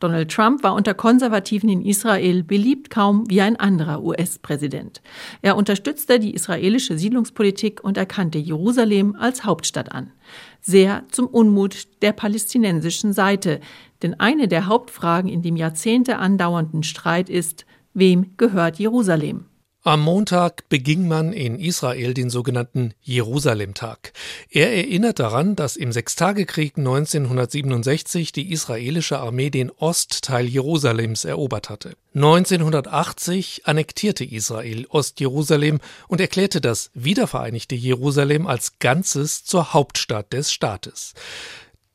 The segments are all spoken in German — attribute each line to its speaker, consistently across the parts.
Speaker 1: Donald Trump war unter Konservativen in Israel beliebt kaum wie ein anderer US-Präsident. Er unterstützte die israelische Siedlungspolitik und erkannte Jerusalem als Hauptstadt an. Sehr zum Unmut der palästinensischen Seite, denn eine der Hauptfragen in dem Jahrzehnte andauernden Streit ist, wem gehört Jerusalem?
Speaker 2: Am Montag beging man in Israel den sogenannten Jerusalemtag. Er erinnert daran, dass im Sechstagekrieg 1967 die israelische Armee den Ostteil Jerusalems erobert hatte. 1980 annektierte Israel Ostjerusalem und erklärte das wiedervereinigte Jerusalem als Ganzes zur Hauptstadt des Staates.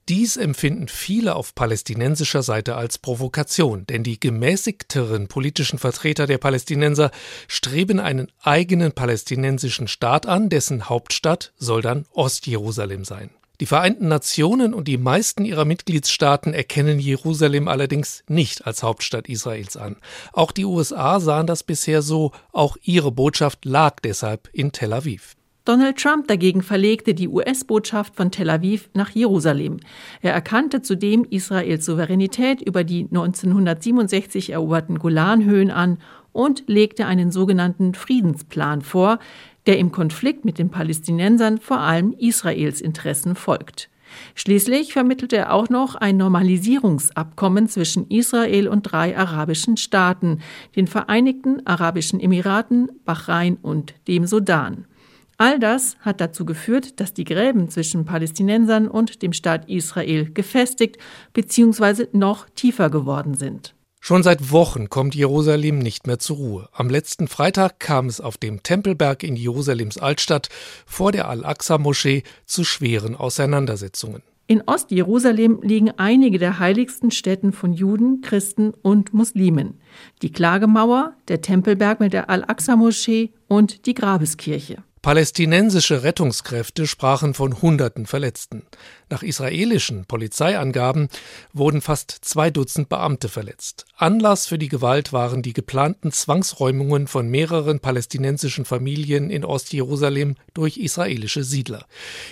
Speaker 2: Dies empfinden viele auf palästinensischer Seite als Provokation, denn die gemäßigteren politischen Vertreter der Palästinenser streben einen eigenen palästinensischen Staat an, dessen Hauptstadt soll dann Ostjerusalem sein. Die Vereinten Nationen und die meisten ihrer Mitgliedstaaten erkennen Jerusalem allerdings nicht als Hauptstadt Israels an. Auch die USA sahen das bisher so, auch ihre Botschaft lag deshalb in Tel Aviv.
Speaker 1: Donald Trump dagegen verlegte die US-Botschaft von Tel Aviv nach Jerusalem. Er erkannte zudem Israels Souveränität über die 1967 eroberten Golanhöhen an und legte einen sogenannten Friedensplan vor, der im Konflikt mit den Palästinensern vor allem Israels Interessen folgt. Schließlich vermittelte er auch noch ein Normalisierungsabkommen zwischen Israel und drei arabischen Staaten, den Vereinigten Arabischen Emiraten, Bahrain und dem Sudan. All das hat dazu geführt, dass die Gräben zwischen Palästinensern und dem Staat Israel gefestigt bzw. noch tiefer geworden sind.
Speaker 2: Schon seit Wochen kommt Jerusalem nicht mehr zur Ruhe. Am letzten Freitag kam es auf dem Tempelberg in Jerusalems Altstadt vor der Al-Aqsa-Moschee zu schweren Auseinandersetzungen.
Speaker 1: In Ostjerusalem liegen einige der heiligsten Stätten von Juden, Christen und Muslimen. Die Klagemauer, der Tempelberg mit der Al-Aqsa-Moschee und die Grabeskirche.
Speaker 2: Palästinensische Rettungskräfte sprachen von Hunderten Verletzten. Nach israelischen Polizeiangaben wurden fast zwei Dutzend Beamte verletzt. Anlass für die Gewalt waren die geplanten Zwangsräumungen von mehreren palästinensischen Familien in Ostjerusalem durch israelische Siedler.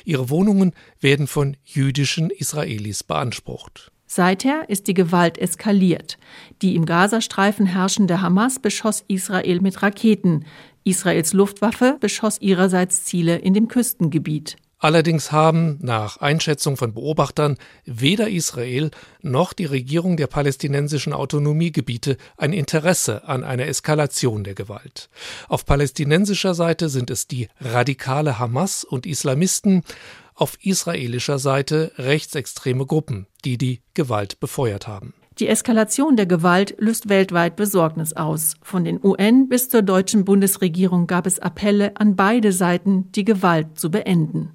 Speaker 2: Ihre Wohnungen werden von jüdischen Israelis beansprucht.
Speaker 1: Seither ist die Gewalt eskaliert. Die im Gazastreifen herrschende Hamas beschoss Israel mit Raketen. Israels Luftwaffe beschoss ihrerseits Ziele in dem Küstengebiet.
Speaker 2: Allerdings haben nach Einschätzung von Beobachtern weder Israel noch die Regierung der palästinensischen Autonomiegebiete ein Interesse an einer Eskalation der Gewalt. Auf palästinensischer Seite sind es die radikale Hamas und Islamisten, auf israelischer Seite rechtsextreme Gruppen, die die Gewalt befeuert haben.
Speaker 1: Die Eskalation der Gewalt löst weltweit Besorgnis aus. Von den UN bis zur deutschen Bundesregierung gab es Appelle an beide Seiten, die Gewalt zu beenden.